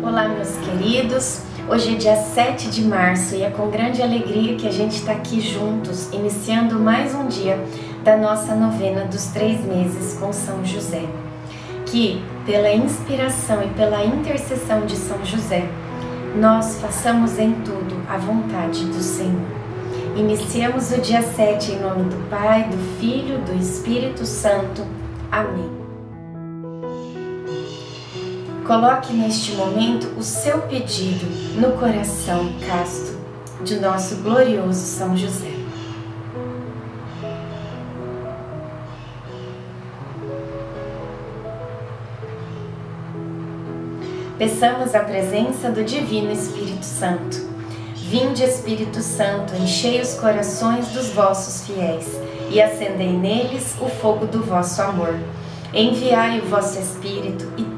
Olá, meus queridos. Hoje é dia 7 de março e é com grande alegria que a gente está aqui juntos, iniciando mais um dia da nossa novena dos três meses com São José. Que, pela inspiração e pela intercessão de São José, nós façamos em tudo a vontade do Senhor. Iniciamos o dia 7 em nome do Pai, do Filho, do Espírito Santo. Amém. Coloque neste momento o seu pedido no coração casto de nosso glorioso São José. Peçamos a presença do Divino Espírito Santo. Vinde, Espírito Santo, enchei os corações dos vossos fiéis e acendei neles o fogo do vosso amor. Enviai o vosso Espírito e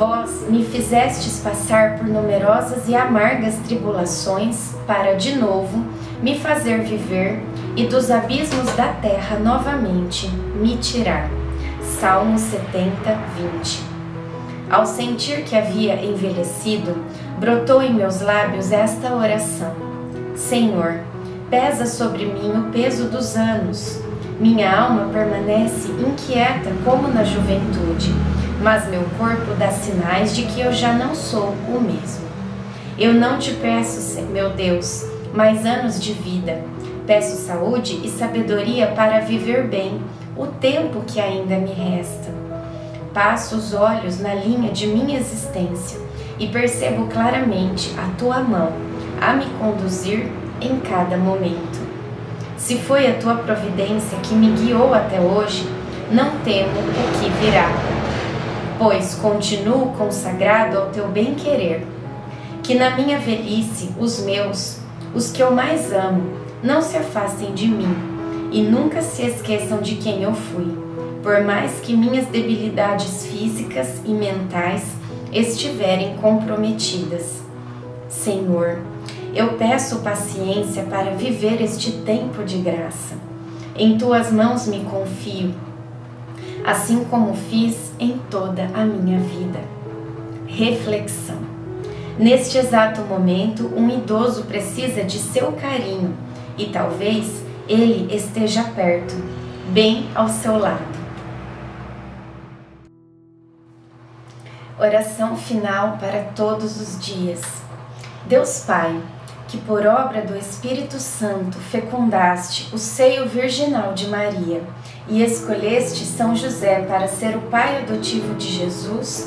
Vós me fizestes passar por numerosas e amargas tribulações, para de novo me fazer viver e dos abismos da terra novamente me tirar. Salmo 70, 20. Ao sentir que havia envelhecido, brotou em meus lábios esta oração: Senhor, pesa sobre mim o peso dos anos. Minha alma permanece inquieta como na juventude mas meu corpo dá sinais de que eu já não sou o mesmo. Eu não te peço, meu Deus, mais anos de vida. Peço saúde e sabedoria para viver bem o tempo que ainda me resta. Passo os olhos na linha de minha existência e percebo claramente a tua mão a me conduzir em cada momento. Se foi a tua providência que me guiou até hoje, não temo o que virá pois continuo consagrado ao teu bem-querer. Que na minha velhice os meus, os que eu mais amo, não se afastem de mim e nunca se esqueçam de quem eu fui, por mais que minhas debilidades físicas e mentais estiverem comprometidas. Senhor, eu peço paciência para viver este tempo de graça. Em tuas mãos me confio assim como fiz em Reflexão. Neste exato momento, um idoso precisa de seu carinho e talvez ele esteja perto, bem ao seu lado. Oração final para todos os dias. Deus Pai, que por obra do Espírito Santo fecundaste o seio virginal de Maria e escolheste São José para ser o pai adotivo de Jesus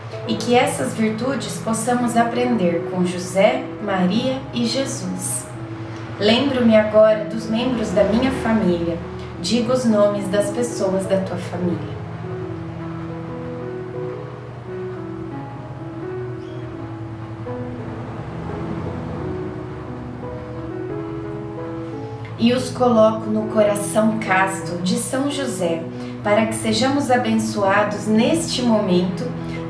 e que essas virtudes possamos aprender com José, Maria e Jesus. Lembro-me agora dos membros da minha família. Diga os nomes das pessoas da tua família. e os coloco no coração casto de São José, para que sejamos abençoados neste momento